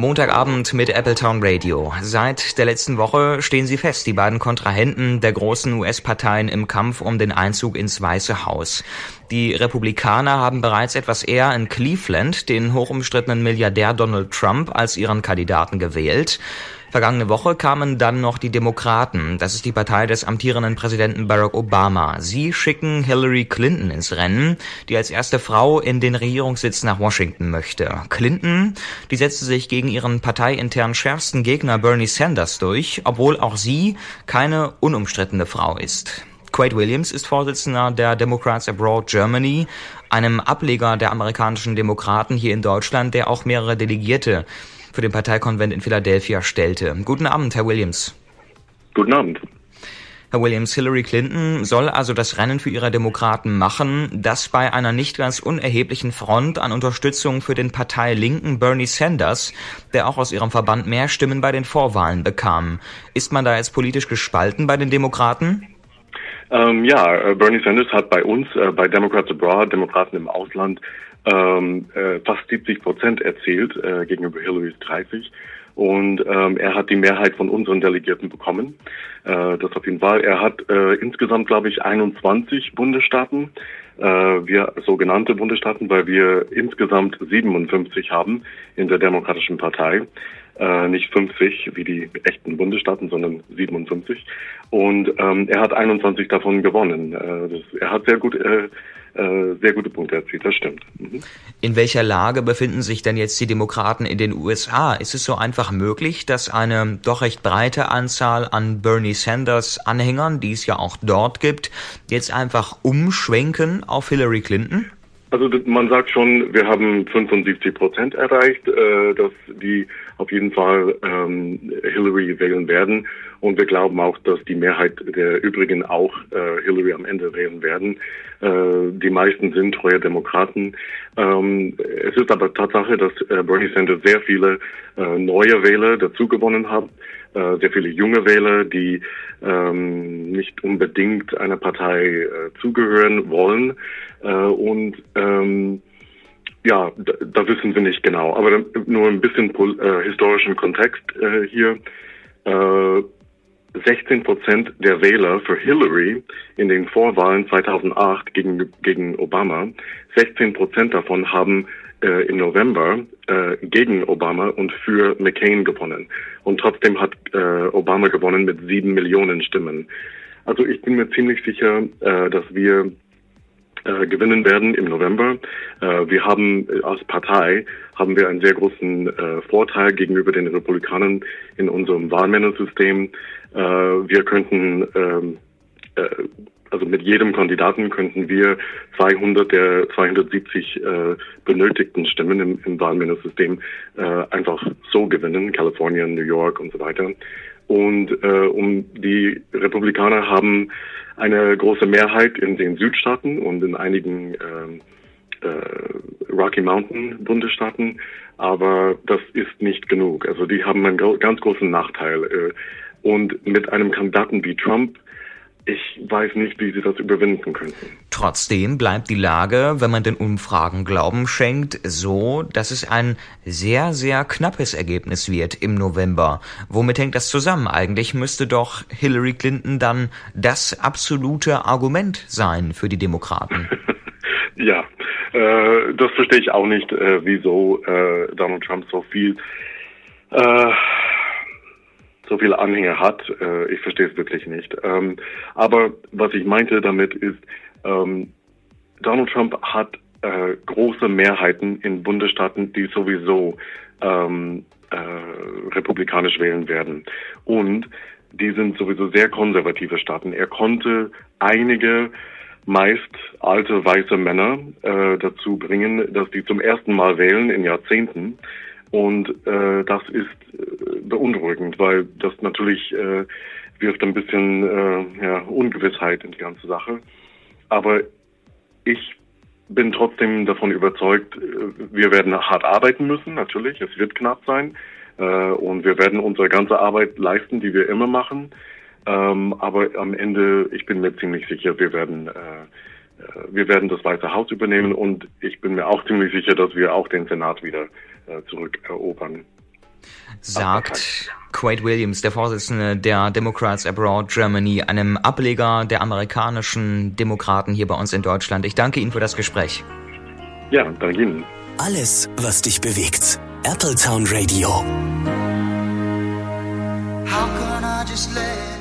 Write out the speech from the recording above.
Montagabend mit Appletown Radio. Seit der letzten Woche stehen sie fest, die beiden Kontrahenten der großen US-Parteien im Kampf um den Einzug ins Weiße Haus. Die Republikaner haben bereits etwas eher in Cleveland den hochumstrittenen Milliardär Donald Trump als ihren Kandidaten gewählt. Vergangene Woche kamen dann noch die Demokraten. Das ist die Partei des amtierenden Präsidenten Barack Obama. Sie schicken Hillary Clinton ins Rennen, die als erste Frau in den Regierungssitz nach Washington möchte. Clinton, die setzte sich gegen ihren parteiintern schärfsten Gegner Bernie Sanders durch, obwohl auch sie keine unumstrittene Frau ist. Quaid Williams ist Vorsitzender der Democrats Abroad Germany, einem Ableger der amerikanischen Demokraten hier in Deutschland, der auch mehrere Delegierte für den Parteikonvent in Philadelphia stellte. Guten Abend, Herr Williams. Guten Abend. Herr Williams, Hillary Clinton soll also das Rennen für ihre Demokraten machen, das bei einer nicht ganz unerheblichen Front an Unterstützung für den Parteilinken Bernie Sanders, der auch aus ihrem Verband mehr Stimmen bei den Vorwahlen bekam. Ist man da jetzt politisch gespalten bei den Demokraten? Ähm, ja, äh, Bernie Sanders hat bei uns, äh, bei Democrats Abroad, Demokraten im Ausland, ähm, äh, fast 70 Prozent erzielt äh, gegenüber Hillarys 30. Und ähm, er hat die Mehrheit von unseren Delegierten bekommen. Äh, das auf jeden Fall. Er hat äh, insgesamt, glaube ich, 21 Bundesstaaten, äh, wir sogenannte Bundesstaaten, weil wir insgesamt 57 haben in der Demokratischen Partei. Äh, nicht 50 wie die echten Bundesstaaten, sondern 57. Und ähm, er hat 21 davon gewonnen. Äh, das, er hat sehr gut äh, äh, sehr gute Punkte erzielt, das stimmt. Mhm. In welcher Lage befinden sich denn jetzt die Demokraten in den USA? Ist es so einfach möglich, dass eine doch recht breite Anzahl an Bernie Sanders Anhängern, die es ja auch dort gibt, jetzt einfach umschwenken auf Hillary Clinton? Also man sagt schon, wir haben 75 Prozent erreicht, äh, dass die auf jeden Fall ähm, Hillary wählen werden. Und wir glauben auch, dass die Mehrheit der übrigen auch äh, Hillary am Ende wählen werden. Äh, die meisten sind treue Demokraten. Ähm, es ist aber Tatsache, dass äh, Bernie Sanders sehr viele äh, neue Wähler dazu gewonnen hat. Äh, sehr viele junge Wähler, die ähm, nicht unbedingt einer Partei äh, zugehören wollen. Äh, und ähm, ja, da, wissen wir nicht genau. Aber nur ein bisschen äh, historischen Kontext äh, hier. Äh, 16 Prozent der Wähler für Hillary in den Vorwahlen 2008 gegen, gegen Obama, 16 Prozent davon haben äh, im November äh, gegen Obama und für McCain gewonnen. Und trotzdem hat äh, Obama gewonnen mit sieben Millionen Stimmen. Also ich bin mir ziemlich sicher, äh, dass wir äh, gewinnen werden im November. Äh, wir haben äh, als Partei haben wir einen sehr großen äh, Vorteil gegenüber den Republikanern in unserem Wahlmännersystem. Äh, wir könnten ähm, äh, also mit jedem Kandidaten könnten wir 200 der 270 äh, benötigten Stimmen im, im Wahlmännersystem äh, einfach so gewinnen, Kalifornien, New York und so weiter. Und äh, um die Republikaner haben eine große Mehrheit in den Südstaaten und in einigen äh, äh, Rocky Mountain Bundesstaaten, aber das ist nicht genug. Also die haben einen ganz großen Nachteil. Äh, und mit einem Kandidaten wie Trump ich weiß nicht, wie sie das überwinden könnten. Trotzdem bleibt die Lage, wenn man den Umfragen Glauben schenkt, so, dass es ein sehr, sehr knappes Ergebnis wird im November. Womit hängt das zusammen? Eigentlich müsste doch Hillary Clinton dann das absolute Argument sein für die Demokraten. ja, äh, das verstehe ich auch nicht, äh, wieso äh, Donald Trump so viel äh, so viele Anhänger hat. Äh, ich verstehe es wirklich nicht. Ähm, aber was ich meinte damit ist, ähm, Donald Trump hat äh, große Mehrheiten in Bundesstaaten, die sowieso ähm, äh, republikanisch wählen werden. Und die sind sowieso sehr konservative Staaten. Er konnte einige meist alte weiße Männer äh, dazu bringen, dass die zum ersten Mal wählen in Jahrzehnten. Und äh, das ist äh, beunruhigend, weil das natürlich äh, wirft ein bisschen äh, ja, Ungewissheit in die ganze Sache. Aber ich bin trotzdem davon überzeugt, äh, wir werden hart arbeiten müssen, natürlich. Es wird knapp sein. Äh, und wir werden unsere ganze Arbeit leisten, die wir immer machen. Ähm, aber am Ende, ich bin mir ziemlich sicher, wir werden, äh, äh wir werden das Weiße Haus übernehmen und ich bin mir auch ziemlich sicher, dass wir auch den Senat wieder äh, zurückerobern. Sagt Quaid Williams, der Vorsitzende der Democrats Abroad Germany, einem Ableger der amerikanischen Demokraten hier bei uns in Deutschland. Ich danke Ihnen für das Gespräch. Ja, danke Ihnen. Alles, was dich bewegt. Appletown Radio. How can I just let